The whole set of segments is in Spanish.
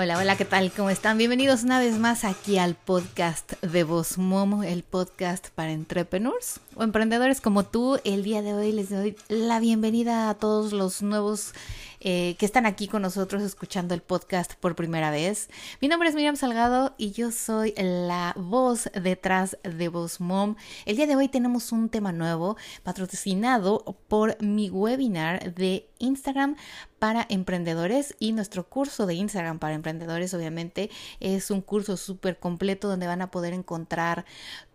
Hola, hola, ¿qué tal? ¿Cómo están? Bienvenidos una vez más aquí al podcast de Voz Momo, el podcast para entrepreneurs emprendedores como tú. El día de hoy les doy la bienvenida a todos los nuevos eh, que están aquí con nosotros escuchando el podcast por primera vez. Mi nombre es Miriam Salgado y yo soy la voz detrás de Voz Mom. El día de hoy tenemos un tema nuevo patrocinado por mi webinar de Instagram para emprendedores y nuestro curso de Instagram para emprendedores obviamente es un curso súper completo donde van a poder encontrar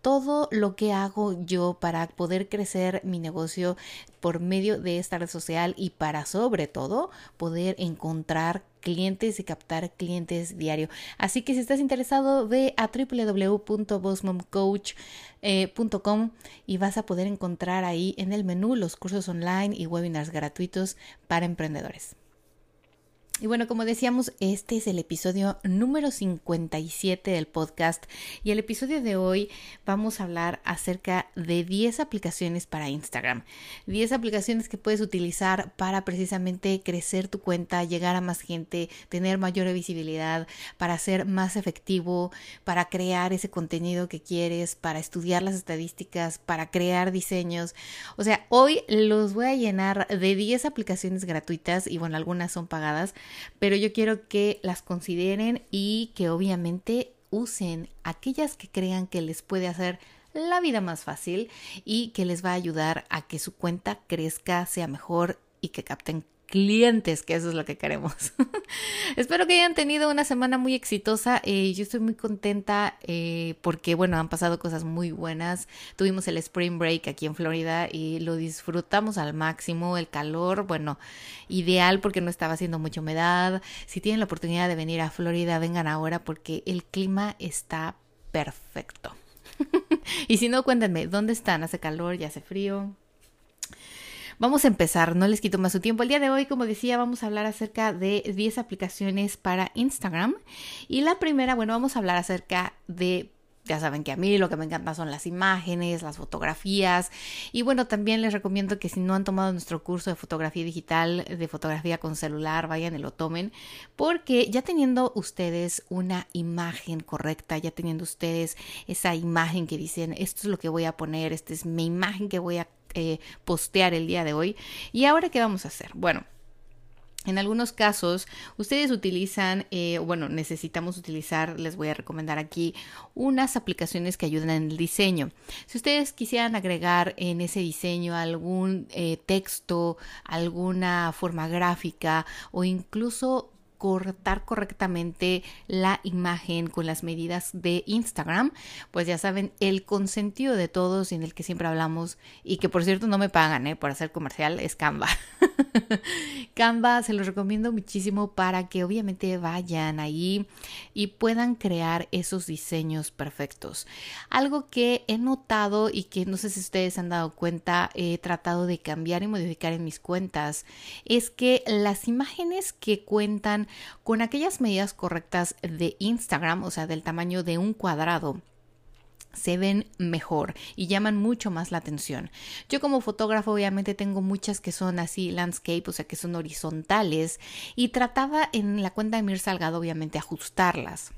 todo lo que hago yo para poder crecer mi negocio por medio de esta red social y para sobre todo poder encontrar clientes y captar clientes diario. Así que si estás interesado, ve a www.bossmomcoach.com y vas a poder encontrar ahí en el menú los cursos online y webinars gratuitos para emprendedores. Y bueno, como decíamos, este es el episodio número 57 del podcast y el episodio de hoy vamos a hablar acerca de 10 aplicaciones para Instagram. 10 aplicaciones que puedes utilizar para precisamente crecer tu cuenta, llegar a más gente, tener mayor visibilidad, para ser más efectivo, para crear ese contenido que quieres, para estudiar las estadísticas, para crear diseños. O sea, hoy los voy a llenar de 10 aplicaciones gratuitas y bueno, algunas son pagadas pero yo quiero que las consideren y que obviamente usen aquellas que crean que les puede hacer la vida más fácil y que les va a ayudar a que su cuenta crezca, sea mejor y que capten clientes, que eso es lo que queremos. Espero que hayan tenido una semana muy exitosa. Eh, yo estoy muy contenta eh, porque, bueno, han pasado cosas muy buenas. Tuvimos el Spring Break aquí en Florida y lo disfrutamos al máximo. El calor, bueno, ideal porque no estaba haciendo mucha humedad. Si tienen la oportunidad de venir a Florida, vengan ahora porque el clima está perfecto. y si no, cuéntenme, ¿dónde están? ¿Hace calor? ¿Ya hace frío? Vamos a empezar, no les quito más su tiempo. El día de hoy, como decía, vamos a hablar acerca de 10 aplicaciones para Instagram. Y la primera, bueno, vamos a hablar acerca de ya saben que a mí lo que me encanta son las imágenes, las fotografías y bueno, también les recomiendo que si no han tomado nuestro curso de fotografía digital, de fotografía con celular, vayan y lo tomen, porque ya teniendo ustedes una imagen correcta, ya teniendo ustedes esa imagen que dicen, esto es lo que voy a poner, esta es mi imagen que voy a eh, postear el día de hoy. ¿Y ahora qué vamos a hacer? Bueno. En algunos casos, ustedes utilizan, eh, bueno, necesitamos utilizar, les voy a recomendar aquí, unas aplicaciones que ayudan en el diseño. Si ustedes quisieran agregar en ese diseño algún eh, texto, alguna forma gráfica o incluso cortar correctamente la imagen con las medidas de Instagram, pues ya saben, el consentido de todos y en el que siempre hablamos y que por cierto no me pagan ¿eh? por hacer comercial es Canva. Canva se los recomiendo muchísimo para que obviamente vayan ahí y puedan crear esos diseños perfectos. Algo que he notado y que no sé si ustedes han dado cuenta, he tratado de cambiar y modificar en mis cuentas, es que las imágenes que cuentan con aquellas medidas correctas de Instagram, o sea, del tamaño de un cuadrado, se ven mejor y llaman mucho más la atención. Yo como fotógrafo obviamente tengo muchas que son así landscape, o sea que son horizontales y trataba en la cuenta de Mir Salgado obviamente ajustarlas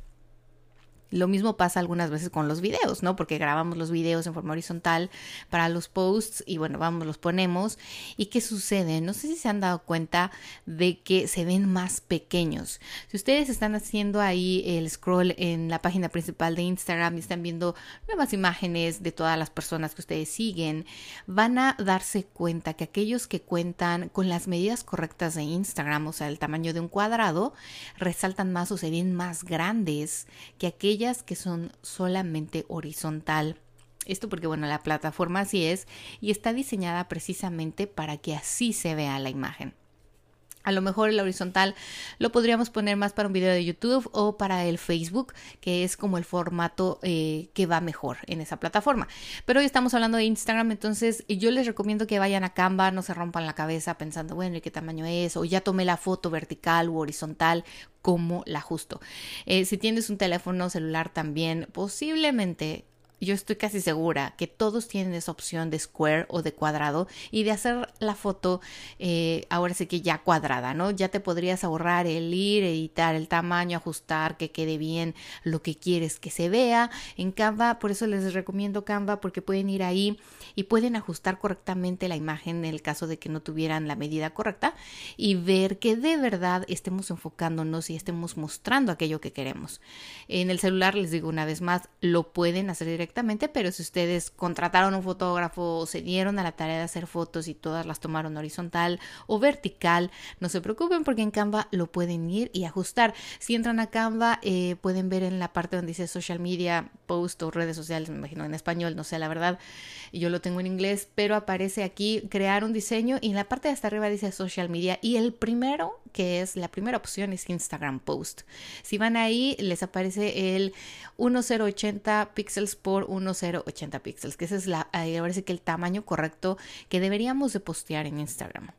Lo mismo pasa algunas veces con los videos, ¿no? Porque grabamos los videos en forma horizontal para los posts y bueno, vamos, los ponemos. ¿Y qué sucede? No sé si se han dado cuenta de que se ven más pequeños. Si ustedes están haciendo ahí el scroll en la página principal de Instagram y están viendo nuevas imágenes de todas las personas que ustedes siguen, van a darse cuenta que aquellos que cuentan con las medidas correctas de Instagram, o sea, el tamaño de un cuadrado, resaltan más o se ven más grandes que aquellos que son solamente horizontal. Esto porque, bueno, la plataforma así es y está diseñada precisamente para que así se vea la imagen. A lo mejor el horizontal lo podríamos poner más para un video de YouTube o para el Facebook, que es como el formato eh, que va mejor en esa plataforma. Pero hoy estamos hablando de Instagram, entonces yo les recomiendo que vayan a Canva, no se rompan la cabeza pensando, bueno, ¿y qué tamaño es? O ya tomé la foto vertical u horizontal, ¿cómo la ajusto? Eh, si tienes un teléfono celular también, posiblemente yo estoy casi segura que todos tienen esa opción de square o de cuadrado y de hacer la foto eh, ahora sí que ya cuadrada, ¿no? Ya te podrías ahorrar el ir, editar el tamaño, ajustar que quede bien lo que quieres que se vea en Canva. Por eso les recomiendo Canva porque pueden ir ahí y pueden ajustar correctamente la imagen en el caso de que no tuvieran la medida correcta y ver que de verdad estemos enfocándonos y estemos mostrando aquello que queremos. En el celular, les digo una vez más, lo pueden hacer directamente pero si ustedes contrataron un fotógrafo o se dieron a la tarea de hacer fotos y todas las tomaron horizontal o vertical, no se preocupen porque en Canva lo pueden ir y ajustar. Si entran a Canva, eh, pueden ver en la parte donde dice social media, post o redes sociales, me imagino en español, no sé la verdad, yo lo tengo en inglés, pero aparece aquí crear un diseño y en la parte de hasta arriba dice social media y el primero, que es la primera opción, es Instagram post. Si van ahí, les aparece el 1080 píxeles por 1080 píxeles, que ese es la, que el tamaño correcto que deberíamos de postear en Instagram.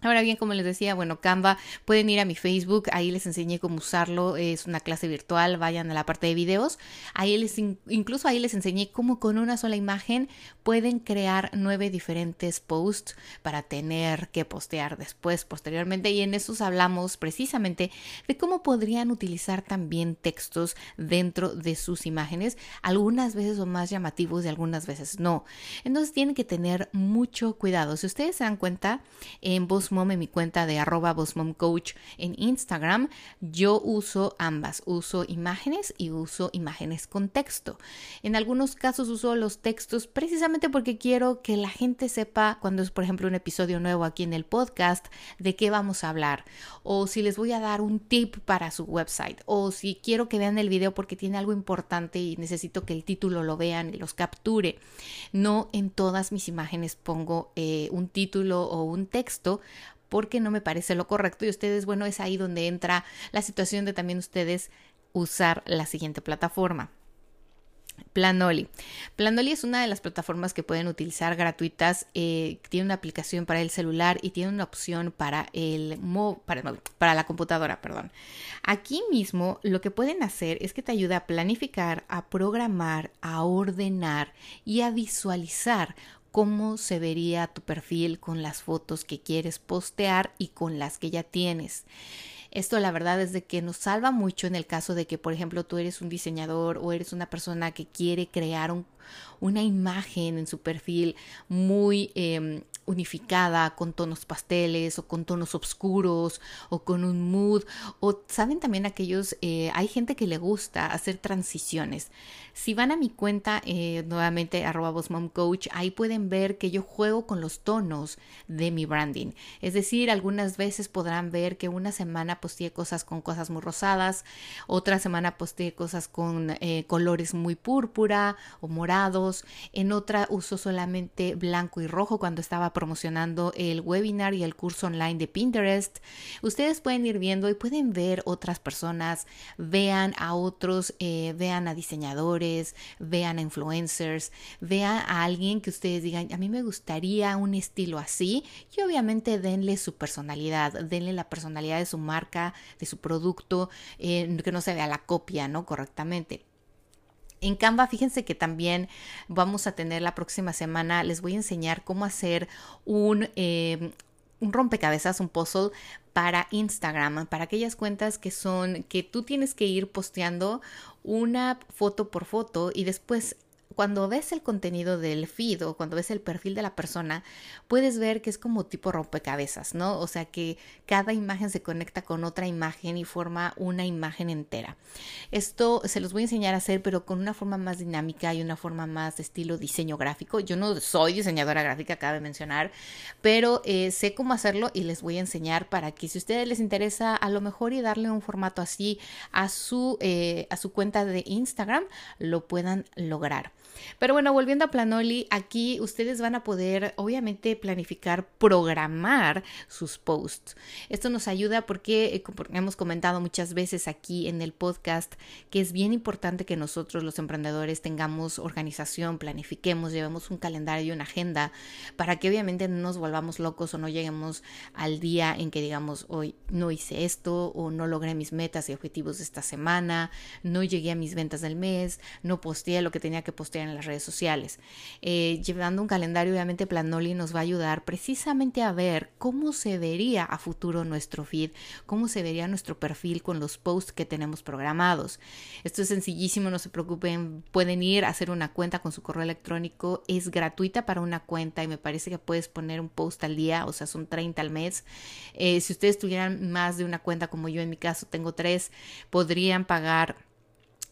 Ahora bien, como les decía, bueno, Canva, pueden ir a mi Facebook, ahí les enseñé cómo usarlo, es una clase virtual, vayan a la parte de videos, ahí les, incluso ahí les enseñé cómo con una sola imagen pueden crear nueve diferentes posts para tener que postear después, posteriormente, y en esos hablamos precisamente de cómo podrían utilizar también textos dentro de sus imágenes, algunas veces son más llamativos y algunas veces no. Entonces tienen que tener mucho cuidado. Si ustedes se dan cuenta, en voz en mi cuenta de arroba en Instagram, yo uso ambas, uso imágenes y uso imágenes con texto. En algunos casos uso los textos precisamente porque quiero que la gente sepa cuando es, por ejemplo, un episodio nuevo aquí en el podcast, de qué vamos a hablar, o si les voy a dar un tip para su website, o si quiero que vean el video porque tiene algo importante y necesito que el título lo vean y los capture. No en todas mis imágenes pongo eh, un título o un texto porque no me parece lo correcto y ustedes, bueno, es ahí donde entra la situación de también ustedes usar la siguiente plataforma. Planoli. Planoli es una de las plataformas que pueden utilizar gratuitas. Eh, tiene una aplicación para el celular y tiene una opción para el para, para la computadora, perdón. Aquí mismo lo que pueden hacer es que te ayuda a planificar, a programar, a ordenar y a visualizar cómo se vería tu perfil con las fotos que quieres postear y con las que ya tienes. Esto la verdad es de que nos salva mucho en el caso de que, por ejemplo, tú eres un diseñador o eres una persona que quiere crear una imagen en su perfil muy em, unificada con tonos pasteles o con tonos oscuros o con un mood. O saben también aquellos eh, hay gente que le gusta hacer transiciones si van a mi cuenta eh, nuevamente arroba coach ahí pueden ver que yo juego con los tonos de mi branding. Es decir algunas veces podrán ver que una semana posteé cosas con cosas muy rosadas otra semana posteé cosas con eh, colores muy púrpura o en otra uso solamente blanco y rojo cuando estaba promocionando el webinar y el curso online de Pinterest. Ustedes pueden ir viendo y pueden ver otras personas, vean a otros, eh, vean a diseñadores, vean a influencers, vean a alguien que ustedes digan, a mí me gustaría un estilo así y obviamente denle su personalidad, denle la personalidad de su marca, de su producto, eh, que no se vea la copia, ¿no? Correctamente. En Canva, fíjense que también vamos a tener la próxima semana, les voy a enseñar cómo hacer un, eh, un rompecabezas, un puzzle para Instagram, para aquellas cuentas que son que tú tienes que ir posteando una foto por foto y después cuando ves el contenido del feed o cuando ves el perfil de la persona, puedes ver que es como tipo rompecabezas, ¿no? O sea que cada imagen se conecta con otra imagen y forma una imagen entera. Esto se los voy a enseñar a hacer, pero con una forma más dinámica y una forma más de estilo diseño gráfico. Yo no soy diseñadora gráfica, cabe mencionar, pero eh, sé cómo hacerlo y les voy a enseñar para que si a ustedes les interesa a lo mejor y darle un formato así a su, eh, a su cuenta de Instagram, lo puedan lograr. Pero bueno, volviendo a Planoli, aquí ustedes van a poder obviamente planificar, programar sus posts. Esto nos ayuda porque eh, hemos comentado muchas veces aquí en el podcast que es bien importante que nosotros los emprendedores tengamos organización, planifiquemos, llevemos un calendario y una agenda para que obviamente no nos volvamos locos o no lleguemos al día en que digamos hoy no hice esto o no logré mis metas y objetivos de esta semana, no llegué a mis ventas del mes, no posteé lo que tenía que postear en las redes sociales. Eh, llevando un calendario, obviamente Planoli nos va a ayudar precisamente a ver cómo se vería a futuro nuestro feed, cómo se vería nuestro perfil con los posts que tenemos programados. Esto es sencillísimo, no se preocupen, pueden ir a hacer una cuenta con su correo electrónico, es gratuita para una cuenta y me parece que puedes poner un post al día, o sea, son 30 al mes. Eh, si ustedes tuvieran más de una cuenta como yo en mi caso tengo tres, podrían pagar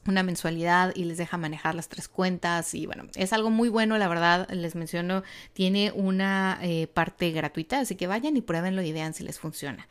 una mensualidad y les deja manejar las tres cuentas y bueno, es algo muy bueno, la verdad, les menciono, tiene una eh, parte gratuita, así que vayan y pruébenlo y vean si les funciona.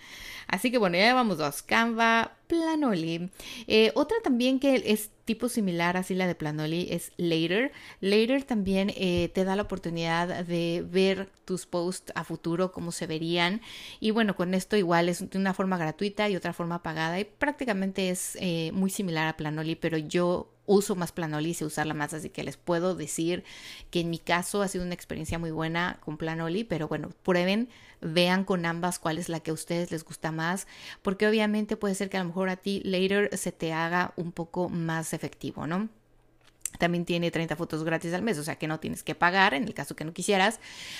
Así que bueno, ya vamos dos, Canva, Planoli. Eh, otra también que es tipo similar así la de Planoli es Later. Later también eh, te da la oportunidad de ver tus posts a futuro, cómo se verían. Y bueno, con esto igual es de una forma gratuita y otra forma pagada. Y prácticamente es eh, muy similar a Planoli, pero yo uso más Planoli y usarla más, así que les puedo decir que en mi caso ha sido una experiencia muy buena con Planoli, pero bueno, prueben, vean con ambas cuál es la que a ustedes les gusta más, porque obviamente puede ser que a lo mejor a ti later se te haga un poco más efectivo, ¿no? También tiene 30 fotos gratis al mes, o sea que no tienes que pagar en el caso que no quisieras.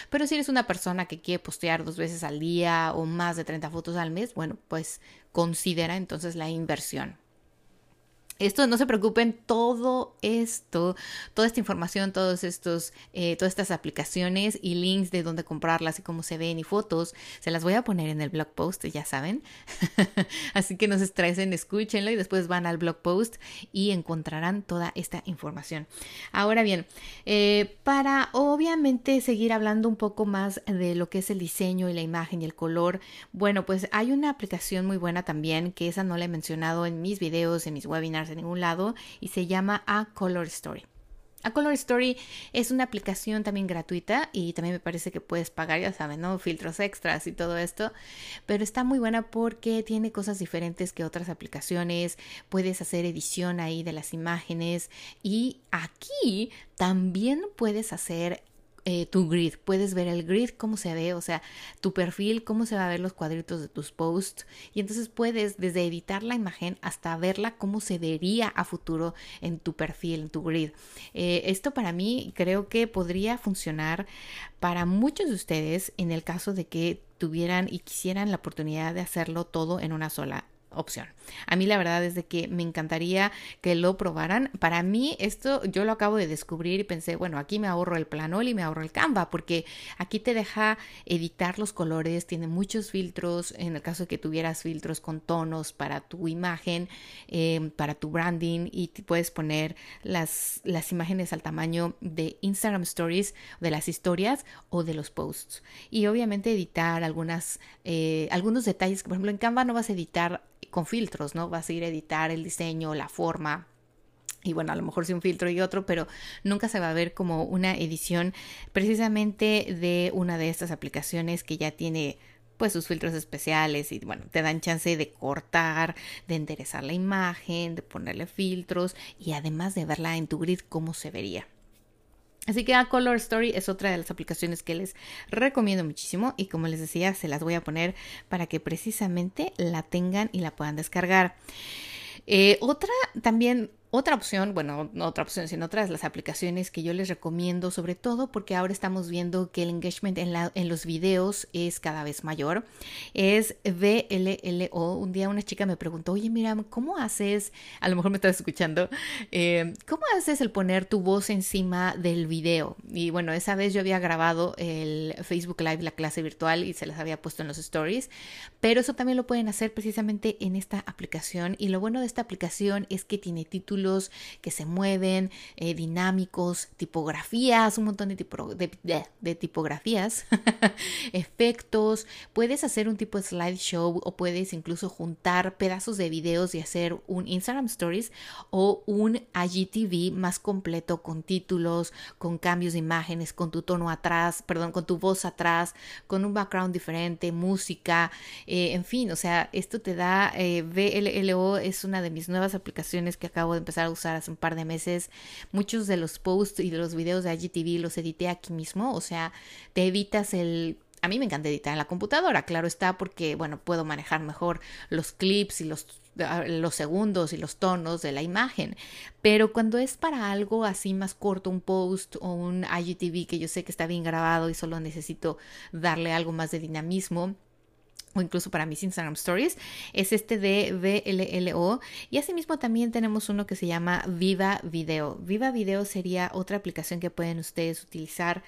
Pero si eres una persona que quiere postear dos veces al día o más de 30 fotos al mes, bueno, pues considera entonces la inversión. Esto, no se preocupen, todo esto, toda esta información, todos estos, eh, todas estas aplicaciones y links de dónde comprarlas y cómo se ven y fotos, se las voy a poner en el blog post, ya saben. Así que no se estresen, escúchenlo y después van al blog post y encontrarán toda esta información. Ahora bien, eh, para obviamente seguir hablando un poco más de lo que es el diseño y la imagen y el color, bueno, pues hay una aplicación muy buena también, que esa no la he mencionado en mis videos, en mis webinars en ningún lado y se llama A Color Story. A Color Story es una aplicación también gratuita y también me parece que puedes pagar, ya saben, ¿no? Filtros extras y todo esto, pero está muy buena porque tiene cosas diferentes que otras aplicaciones, puedes hacer edición ahí de las imágenes y aquí también puedes hacer eh, tu grid. Puedes ver el grid, cómo se ve, o sea, tu perfil, cómo se va a ver los cuadritos de tus posts. Y entonces puedes desde editar la imagen hasta verla cómo se vería a futuro en tu perfil, en tu grid. Eh, esto para mí creo que podría funcionar para muchos de ustedes en el caso de que tuvieran y quisieran la oportunidad de hacerlo todo en una sola opción. A mí la verdad es de que me encantaría que lo probaran. Para mí esto yo lo acabo de descubrir y pensé, bueno, aquí me ahorro el planol y me ahorro el Canva porque aquí te deja editar los colores, tiene muchos filtros, en el caso de que tuvieras filtros con tonos para tu imagen, em, para tu branding y puedes poner las, las imágenes al tamaño de Instagram Stories, de las historias o de los posts. Y obviamente editar algunas, eh, algunos detalles, por ejemplo en Canva no vas a editar con filtros, ¿no? Vas a ir a editar el diseño, la forma, y bueno, a lo mejor sí un filtro y otro, pero nunca se va a ver como una edición precisamente de una de estas aplicaciones que ya tiene pues sus filtros especiales y bueno, te dan chance de cortar, de enderezar la imagen, de ponerle filtros y además de verla en tu grid cómo se vería. Así que a Color Story es otra de las aplicaciones que les recomiendo muchísimo y como les decía, se las voy a poner para que precisamente la tengan y la puedan descargar. Eh, otra también Otra opción, bueno, no otra opción, sino otras las aplicaciones que yo les recomiendo, sobre todo porque ahora estamos viendo que el engagement en, la, los videos es cada vez mayor, es VLLO. Un día una chica me preguntó, oye, mira, ¿cómo haces? A lo mejor me estás escuchando, eh, ¿cómo haces el poner tu voz encima del video? Y bueno, esa vez yo había grabado el Facebook Live, la clase virtual, y se las había puesto en los stories, pero eso también lo pueden hacer precisamente en esta aplicación. Y lo bueno de esta aplicación es que tiene que se mueven, eh, dinámicos, tipografías, un montón de, de, tipografías, efectos. Puedes hacer un tipo de slideshow o puedes incluso juntar pedazos de videos y hacer un Instagram Stories o un IGTV más completo con títulos, con cambios de imágenes, con tu tono atrás, perdón, con tu voz atrás, con un background diferente, música, eh, en fin, o sea, esto te da, eh, es una de mis nuevas aplicaciones que acabo de empezar a usar hace un par de meses. Muchos de los posts y de los videos de IGTV los edité aquí mismo, o sea, te evitas el a mí me encanta editar en la computadora, claro está, porque, bueno, puedo manejar mejor los clips y los, ah, los segundos y los tonos de la imagen. Pero cuando es para algo así más corto, un post o un IGTV que yo sé que está bien grabado y solo necesito darle algo más de dinamismo, o incluso para mis Instagram Stories, es este de VLLO. Y asimismo también tenemos uno que se llama Viva Video. Viva Video sería otra aplicación que pueden ustedes utilizar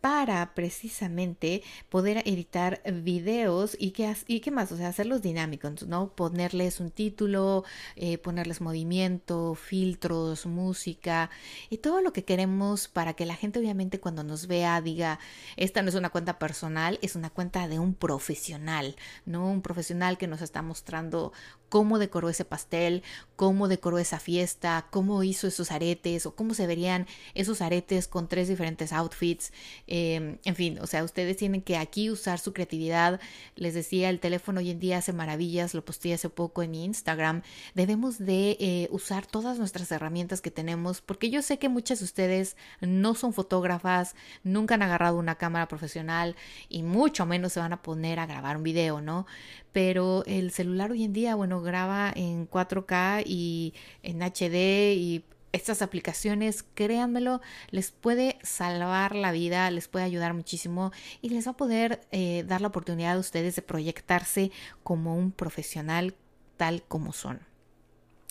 para precisamente poder editar videos y qué, y qué más, o sea, hacerlos dinámicos, ¿no? Ponerles un título, eh, ponerles movimiento, filtros, música y todo lo que queremos para que la gente obviamente cuando nos vea diga, esta no es una cuenta personal, es una cuenta de un profesional, ¿no? Un profesional que nos está mostrando cómo decoró ese pastel, cómo decoró esa fiesta, cómo hizo esos aretes o cómo se verían esos aretes con tres diferentes outfits. Em, en fin, o sea, ustedes tienen que aquí usar su creatividad. Les decía, el teléfono hoy en día hace maravillas, lo posteé hace poco en mi Instagram. Debemos de eh, usar todas nuestras herramientas que tenemos porque yo sé que muchas de ustedes no son fotógrafas, nunca han agarrado una cámara profesional y mucho menos se van a poner a grabar un video, ¿no? Pero el celular hoy en día, bueno, graba en 4K y en HD y estas aplicaciones, créanmelo, les puede salvar la vida, les puede ayudar muchísimo y les va a poder eh, dar la oportunidad a ustedes de proyectarse como un profesional tal como son.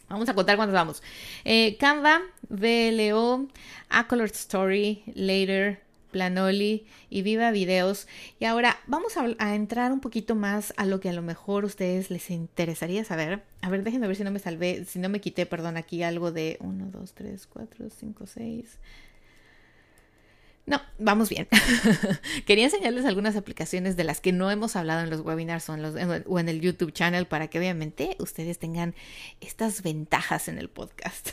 Vamos a contar cuántos vamos. Eh, Canva, VLO, A Colored Story, Later, Planoli y Viva Videos. Y ahora vamos a, entrar un poquito más a lo que a lo mejor a ustedes les interesaría saber. A ver, déjenme ver si no me salvé, si no me quité, perdón, aquí algo de 1, 2, 3, 4, 5, 6. No, vamos bien. Quería enseñarles algunas aplicaciones de las que no hemos hablado en los webinars o en, los, o en el YouTube channel para que obviamente ustedes tengan estas ventajas en el podcast.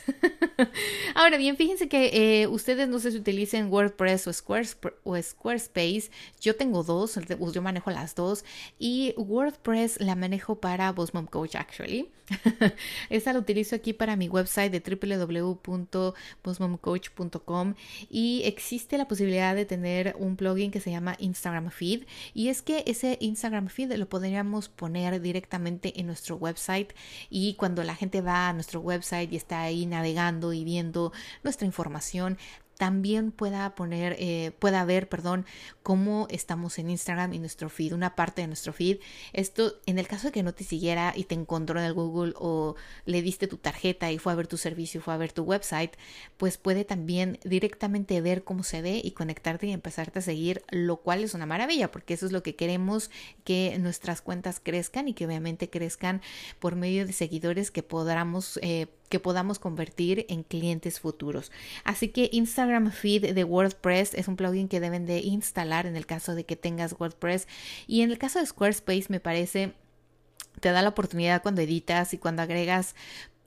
Ahora bien, fíjense que eh, ustedes no sé si utilicen WordPress o, o Squarespace. Yo tengo dos, yo manejo las dos y WordPress la manejo para Boss Mom Coach actually. Esta la utilizo aquí para mi website de www.bossmomcoach.com y existe la posibilidad de tener un plugin que se llama Instagram Feed. Y es que ese Instagram Feed lo podríamos poner directamente en nuestro website. Y cuando la gente va a nuestro website y está ahí navegando y viendo nuestra información, también pueda poner, eh, pueda ver, perdón, cómo estamos en Instagram y nuestro feed, una parte de nuestro feed. Esto, en el caso de que no te siguiera y te encontró en el Google o le diste tu tarjeta y fue a ver tu servicio, fue a ver tu website, pues puede también directamente ver cómo se ve y conectarte y empezarte a seguir, lo cual es una maravilla, porque eso es lo que queremos, que nuestras cuentas crezcan y que obviamente crezcan por medio de seguidores que podamos eh, que podamos convertir en clientes futuros. Así que Instagram Feed de WordPress es un plugin que deben de instalar en el caso de que tengas WordPress y en el caso de Squarespace me parece te da la oportunidad cuando editas y cuando agregas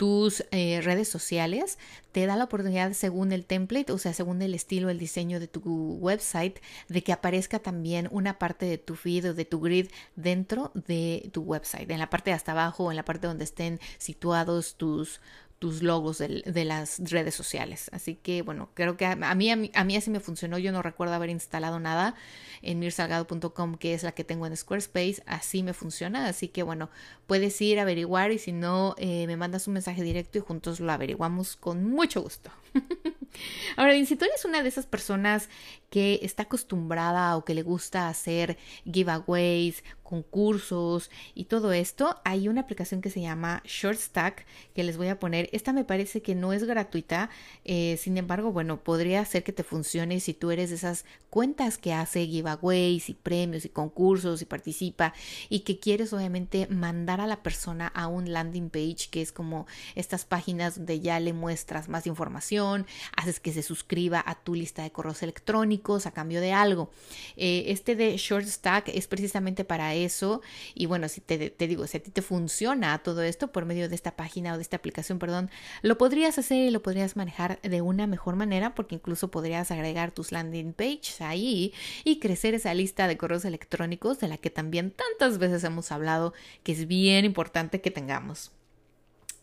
tus eh, redes sociales, te da la oportunidad según el template, o sea, según el estilo, el diseño de tu website, de que aparezca también una parte de tu feed o de tu grid dentro de tu website, en la parte de hasta abajo, en la parte donde estén situados tus tus logos de, las redes sociales. Así que bueno, creo que a, mí, a, mí, a mí así me funcionó. Yo no recuerdo haber instalado nada en mirsalgado.com, que es la que tengo en Squarespace. Así me funciona. Así que bueno, puedes ir a averiguar y si no, eh, me mandas un mensaje directo y juntos lo averiguamos con mucho gusto. Ahora bien, si tú eres una de esas personas que está acostumbrada o que le gusta hacer giveaways, concursos y todo esto, hay una aplicación que se llama ShortStack que les voy a poner. Esta me parece que no es gratuita, eh, sin embargo, bueno, podría ser que te funcione si tú eres de esas cuentas que hace giveaways y premios y concursos y participa y que quieres obviamente mandar a la persona a un landing page que es como estas páginas donde ya le muestras más información, haces que se suscriba a tu lista de correos electrónicos a cambio de algo. Eh, este de ShortStack es precisamente para eso. Y bueno, si te, te, digo, si a ti te funciona todo esto por medio de esta página o de esta aplicación, perdón, lo podrías hacer y lo podrías manejar de una mejor manera porque incluso podrías agregar tus landing pages ahí y crecer esa lista de correos electrónicos de la que también tantas veces hemos hablado que es bien importante que tengamos.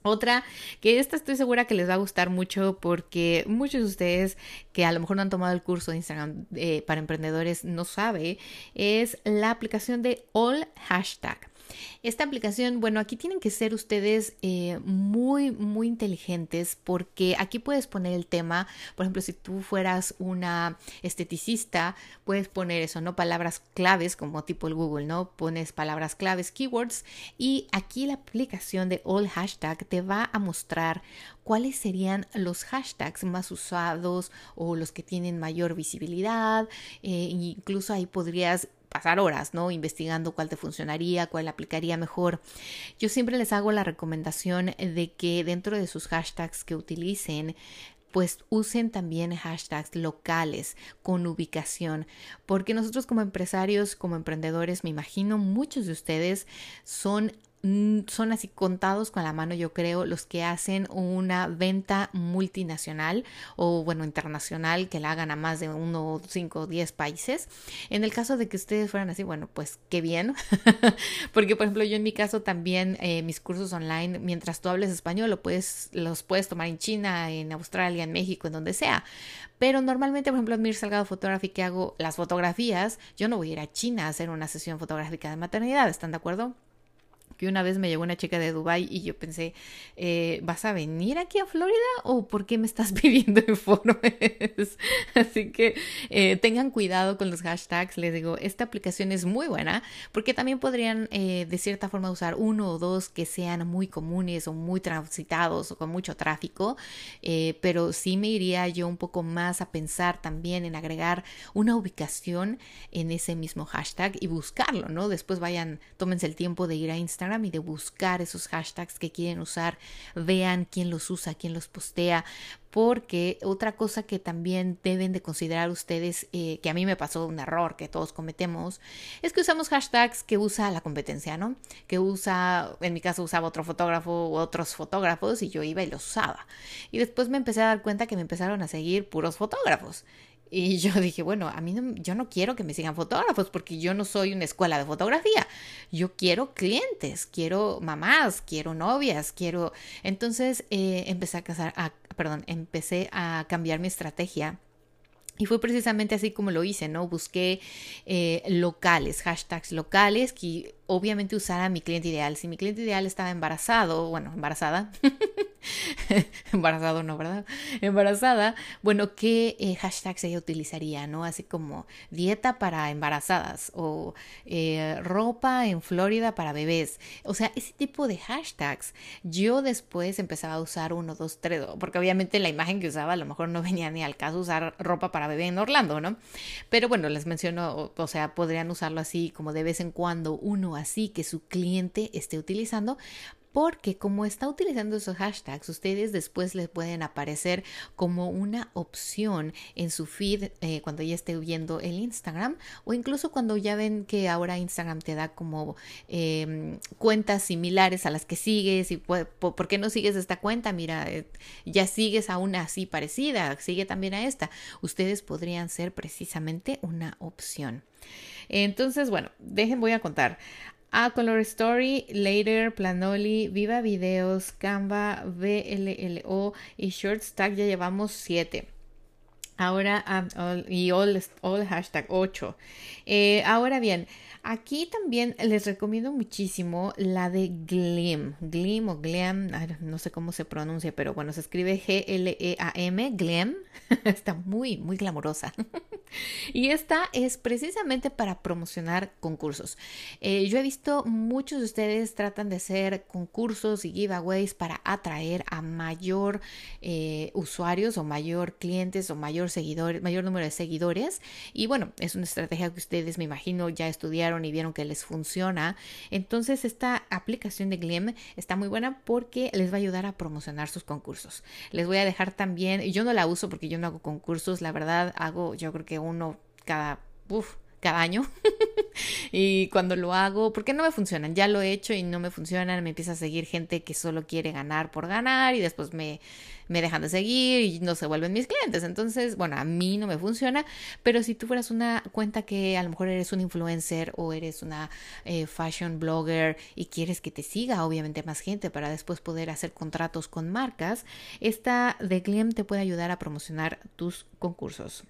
Otra, que esta estoy segura que les va a gustar mucho porque muchos de ustedes que a lo mejor no han tomado el curso de Instagram eh, para emprendedores no sabe, es la aplicación de All Hashtag. Esta aplicación, bueno, aquí tienen que ser ustedes eh, muy, muy inteligentes porque aquí puedes poner el tema, por ejemplo, si tú fueras una esteticista, puedes poner eso, ¿no? Palabras claves como tipo el Google, ¿no? Pones palabras claves, keywords y aquí la aplicación de All Hashtag te va a mostrar cuáles serían los hashtags más usados o los que tienen mayor visibilidad. Eh, incluso ahí podrías pasar horas, ¿no? Investigando cuál te funcionaría, cuál aplicaría mejor. Yo siempre les hago la recomendación de que dentro de sus hashtags que utilicen, pues usen también hashtags locales con ubicación, porque nosotros como empresarios, como emprendedores, me imagino muchos de ustedes son son así contados con la mano, yo creo, los que hacen una venta multinacional o, bueno, internacional que la hagan a más de uno, cinco, diez países. En el caso de que ustedes fueran así, bueno, pues qué bien, porque, por ejemplo, yo en mi caso también eh, mis cursos online, mientras tú hables español, lo puedes, los puedes tomar en China, en Australia, en México, en donde sea. Pero normalmente, por ejemplo, en mi Salgado Photography que hago las fotografías, yo no voy a ir a China a hacer una sesión fotográfica de maternidad, ¿están de acuerdo? Que una vez me llegó una chica de Dubai y yo pensé, eh, ¿vas a venir aquí a Florida o por qué me estás pidiendo informes? Así que eh, tengan cuidado con los hashtags. Les digo, esta aplicación es muy buena porque también podrían eh, de cierta forma usar uno o dos que sean muy comunes o muy transitados o con mucho tráfico, pero sí me iría yo un poco más a pensar también en agregar una ubicación en ese mismo hashtag y buscarlo, ¿no? Después vayan, tómense el tiempo de ir a Instagram y de buscar esos hashtags que quieren usar, vean quién los usa, quién los postea, porque otra cosa que también deben de considerar ustedes, eh, que a mí me pasó un error que todos cometemos, es que usamos hashtags que usa la competencia, ¿no? Que usa, en mi caso usaba otro fotógrafo u otros fotógrafos y yo iba y los usaba. Y después me empecé a dar cuenta que me empezaron a seguir puros fotógrafos. Y yo dije, bueno, a mí no, yo no quiero que me sigan fotógrafos porque yo no soy una escuela de fotografía. Yo quiero clientes, quiero mamás, quiero novias, quiero... Entonces eh, empecé a casar, a, perdón, empecé a cambiar mi estrategia. Y fue precisamente así como lo hice, ¿no? Busqué eh, locales, hashtags locales que obviamente usara mi cliente ideal. Si mi cliente ideal estaba embarazado, bueno, embarazada, embarazado no, ¿verdad? Embarazada, bueno, ¿qué eh, hashtags ella utilizaría, no? Así como dieta para embarazadas o eh, ropa en Florida para bebés. O sea, ese tipo de hashtags. Yo después empezaba a usar uno, dos, tres, porque obviamente la imagen que usaba a lo mejor no venía ni al caso usar ropa para bebé en Orlando, ¿no? Pero bueno, les menciono, o sea, podrían usarlo así como de vez en cuando uno así que su cliente esté utilizando porque como está utilizando esos hashtags, ustedes después les pueden aparecer como una opción en su feed eh, cuando ya esté viendo el Instagram o incluso cuando ya ven que ahora Instagram te da como em, cuentas similares a las que sigues y por, qué no sigues esta cuenta, mira, eh, ya sigues a una así parecida, sigue también a esta, ustedes podrían ser precisamente una opción. Entonces, bueno, dejen, voy a contar. A Color Story, Later, Planoli, Viva Videos, Canva, VLLO y Shortstack ya llevamos 7. Ahora, ah, y all, all hashtag 8. Eh, ahora bien, Aquí también les recomiendo muchísimo la de Gleam. Gleam o Gleam, no sé cómo se pronuncia, pero bueno, se escribe G-L-E-A-M, Gleam. Está muy, muy glamorosa. y esta es precisamente para promocionar concursos. Eh, yo he visto muchos de ustedes tratan de hacer concursos y giveaways para atraer a mayor eh, usuarios o mayor clientes o mayor seguidores, mayor número de seguidores. Y bueno, es una estrategia que ustedes me imagino ya estudiaron y vieron que les funciona. Entonces esta aplicación de Gleam está muy buena porque les va a ayudar a promocionar sus concursos. Les voy a dejar también, yo no la uso porque yo no hago concursos, la verdad hago yo creo que uno cada... cada año. y cuando lo hago, porque no me funcionan, ya lo he hecho y no me funcionan, me empieza a seguir gente que solo quiere ganar por ganar y después me, me dejan de seguir y no se vuelven mis clientes. Entonces, bueno, a mí no me funciona, pero si tú fueras una cuenta que a lo mejor eres un influencer o eres una eh, fashion blogger y quieres que te siga obviamente más gente para después poder hacer contratos con marcas, esta de Gleam te puede ayudar a promocionar tus concursos.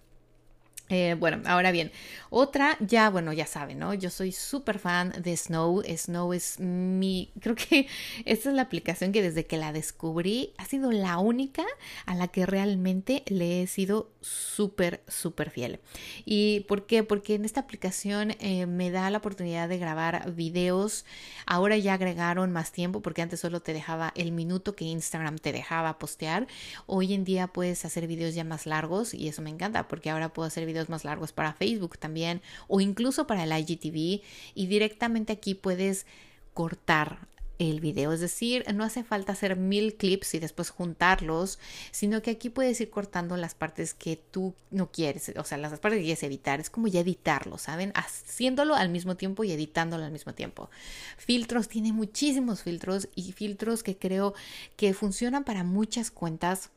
Eh, bueno, ahora bien, otra, ya, bueno, ya saben, ¿no? Yo soy súper fan de Snow. Snow es mi, creo que esta es la aplicación que desde que la descubrí ha sido la única a la que realmente le he sido súper, súper fiel. ¿Y por qué? Porque en esta aplicación eh, me da la oportunidad de grabar videos. Ahora ya agregaron más tiempo porque antes solo te dejaba el minuto que Instagram te dejaba postear. Hoy en día puedes hacer videos ya más largos y eso me encanta porque ahora puedo hacer videos más largos para Facebook también o incluso para el IGTV y directamente aquí puedes cortar el video, es decir, no hace falta hacer mil clips y después juntarlos, sino que aquí puedes ir cortando las partes que tú no quieres, o sea, las partes que quieres evitar, es como ya editarlo, ¿saben? Haciéndolo al mismo tiempo y editándolo al mismo tiempo. Filtros, tiene muchísimos filtros y filtros que creo que funcionan para muchas cuentas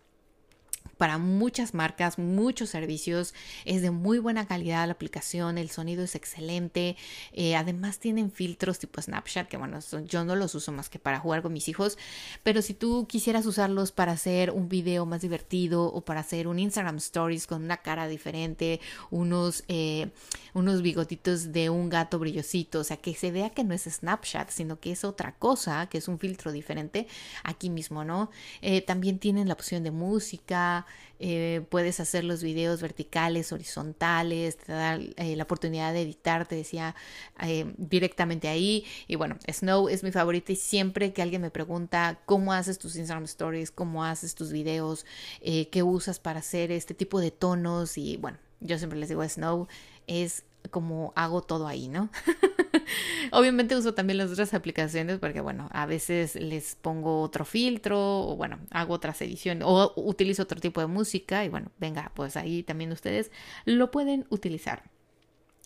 para muchas marcas, muchos servicios. Es de muy buena calidad la aplicación, el sonido es excelente. Eh, además tienen filtros tipo Snapchat, que bueno, yo no los uso más que para jugar con mis hijos, pero si tú quisieras usarlos para hacer un video más divertido o para hacer un Instagram Stories con una cara diferente, unos, eh, unos bigotitos de un gato brillosito, o sea, que se vea que no es Snapchat, sino que es otra cosa, que es un filtro diferente, aquí mismo, ¿no? Eh, también tienen la opción de música, eh, puedes hacer los videos verticales, horizontales, te da eh, la oportunidad de editar, te decía eh, directamente ahí. Y bueno, Snow es mi favorita y siempre que alguien me pregunta cómo haces tus Instagram Stories, cómo haces tus videos, qué usas para hacer este tipo de tonos y bueno, yo siempre les digo Snow es como hago todo ahí, ¿no? Obviamente uso también las otras aplicaciones porque, bueno, a veces les pongo otro filtro o, bueno, hago otras ediciones o utilizo otro tipo de música y, bueno, venga, pues ahí también ustedes lo pueden utilizar.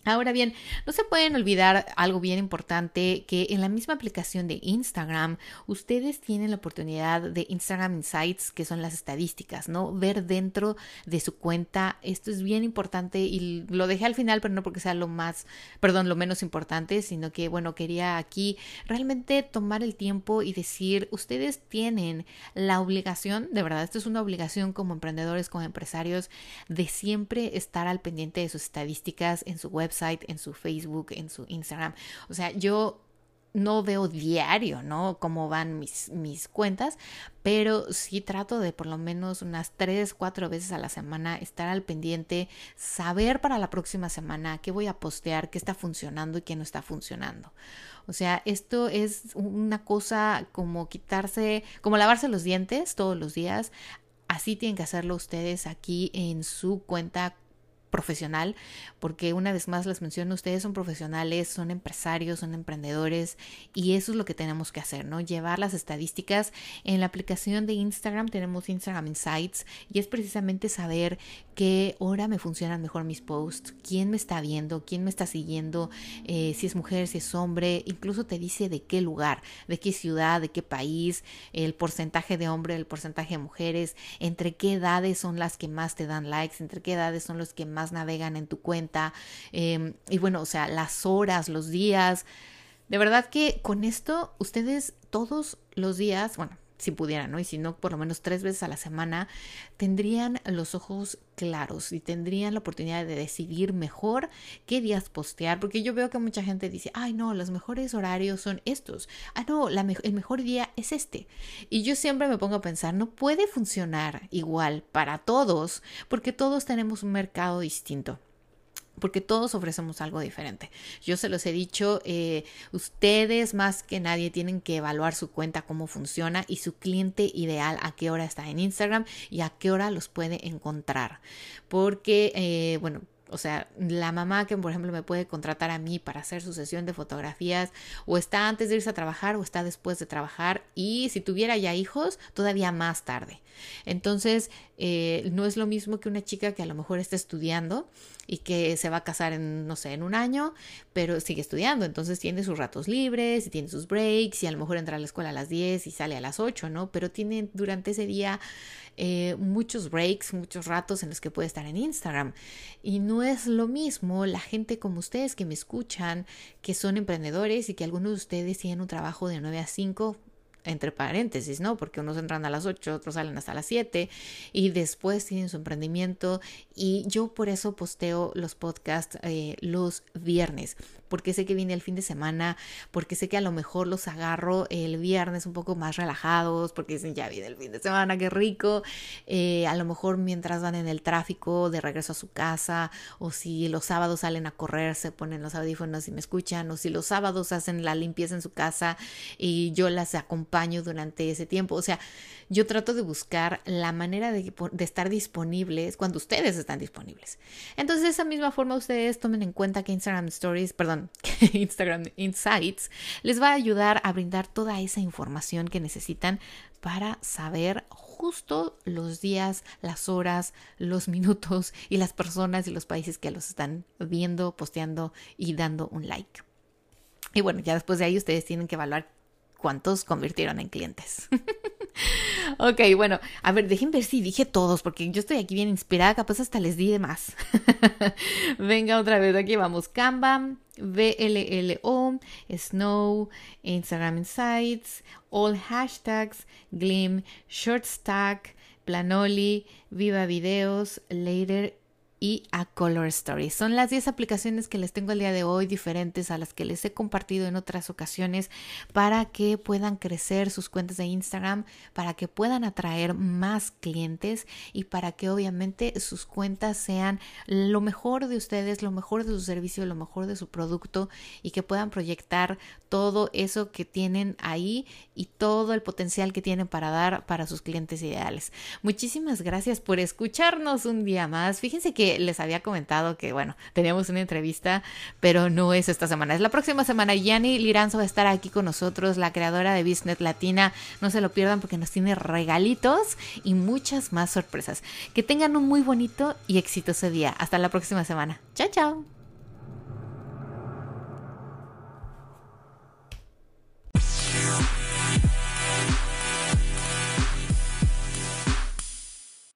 Ahora bien, no se pueden olvidar algo bien importante que en la misma aplicación de Instagram ustedes tienen la oportunidad de Instagram Insights, que son las estadísticas, ¿no? Ver dentro de su cuenta. Esto es bien importante y lo dejé al final, pero no porque sea lo más, perdón, lo menos importante, sino que, bueno, quería aquí realmente tomar el tiempo y decir, ustedes tienen la obligación, de verdad, esto es una obligación como emprendedores, como empresarios, de siempre estar al pendiente de sus estadísticas en su website en su Facebook, en su Instagram. O sea, yo no veo diario, ¿no? Cómo van mis, mis cuentas, pero sí trato de por lo menos unas tres, cuatro veces a la semana estar al pendiente, saber para la próxima semana qué voy a postear, qué está funcionando y qué no está funcionando. O sea, esto es una cosa como quitarse, como lavarse los dientes todos los días. Así tienen que hacerlo ustedes aquí en su cuenta profesional, porque una vez más les menciono, ustedes son profesionales, son empresarios, son emprendedores y eso es lo que tenemos que hacer, ¿no? Llevar las estadísticas. En la aplicación de Instagram tenemos Instagram Insights y es precisamente saber qué hora me funcionan mejor mis posts, quién me está viendo, quién me está siguiendo, eh, si es mujer, si es hombre, incluso te dice de qué lugar, de qué ciudad, de qué país, el porcentaje de hombre, el porcentaje de mujeres, entre qué edades son las que más te dan likes, entre qué edades son los que más navegan en tu cuenta. Em, y bueno, o sea, las horas, los días. De verdad que con esto ustedes todos los días, bueno, si pudieran, ¿no? Y si no, por lo menos tres veces a la semana, tendrían los ojos claros y tendrían la oportunidad de decidir mejor qué días postear, porque yo veo que mucha gente dice, ay no, los mejores horarios son estos, ah no, la el mejor día es este. Y yo siempre me pongo a pensar, no puede funcionar igual para todos, porque todos tenemos un mercado distinto porque todos ofrecemos algo diferente. Yo se los he dicho, eh, ustedes más que nadie tienen que evaluar su cuenta, cómo funciona y su cliente ideal, a qué hora está en Instagram y a qué hora los puede encontrar. Porque, eh, bueno, o sea, la mamá que, por ejemplo, me puede contratar a mí para hacer su sesión de fotografías, o está antes de irse a trabajar o está después de trabajar, y si tuviera ya hijos, todavía más tarde. Entonces, eh, no es lo mismo que una chica que a lo mejor está estudiando y que se va a casar en, no sé, en un año, pero sigue estudiando, entonces tiene sus ratos libres y tiene sus breaks y a lo mejor entra a la escuela a las 10 y sale a las 8, ¿no? Pero tiene durante ese día eh, muchos breaks, muchos ratos en los que puede estar en Instagram. Y no es lo mismo la gente como ustedes que me escuchan, que son emprendedores y que algunos de ustedes tienen un trabajo de 9 a 5, entre paréntesis, ¿no? Porque unos entran a las 8, otros salen hasta las 7 y después tienen su emprendimiento y yo por eso posteo los podcasts eh, los viernes, porque sé que viene el fin de semana, porque sé que a lo mejor los agarro el viernes un poco más relajados, porque dicen ya viene el fin de semana, qué rico, eh, a lo mejor mientras van en el tráfico de regreso a su casa, o si los sábados salen a correr, se ponen los audífonos y me escuchan, o si los sábados hacen la limpieza en su casa y yo las acompaño durante ese tiempo, o sea, yo trato de buscar la manera de, de estar disponibles cuando ustedes están disponibles. Entonces, de esa misma forma, ustedes tomen en cuenta que Instagram Stories, perdón, Instagram Insights, les va a ayudar a brindar toda esa información que necesitan para saber justo los días, las horas, los minutos y las personas y los países que los están viendo, posteando y dando un like. Y bueno, ya después de ahí ustedes tienen que evaluar cuántos convirtieron en clientes. ok, bueno, a ver, dejen ver si dije todos, porque yo estoy aquí bien inspirada, capaz hasta les di de más. Venga, otra vez, aquí vamos. Canva, VLLO, Snow, Instagram Insights, All Hashtags, Glim, Short Stack, Planoli, Viva Videos, Later y a Color Story. Son las 10 aplicaciones que les tengo el día de hoy, diferentes a las que les he compartido en otras ocasiones, para que puedan crecer sus cuentas de Instagram, para que puedan atraer más clientes y para que obviamente sus cuentas sean lo mejor de ustedes, lo mejor de su servicio, lo mejor de su producto y que puedan proyectar todo eso que tienen ahí y todo el potencial que tienen para dar para sus clientes ideales. Muchísimas gracias por escucharnos un día más. Fíjense que les había comentado que, bueno, teníamos una entrevista, pero no es esta semana, es la próxima semana. Yanni Liranzo va a estar aquí con nosotros, la creadora de Business Latina. No se lo pierdan porque nos tiene regalitos y muchas más sorpresas. Que tengan un muy bonito y exitoso día. Hasta la próxima semana. Chao, chao.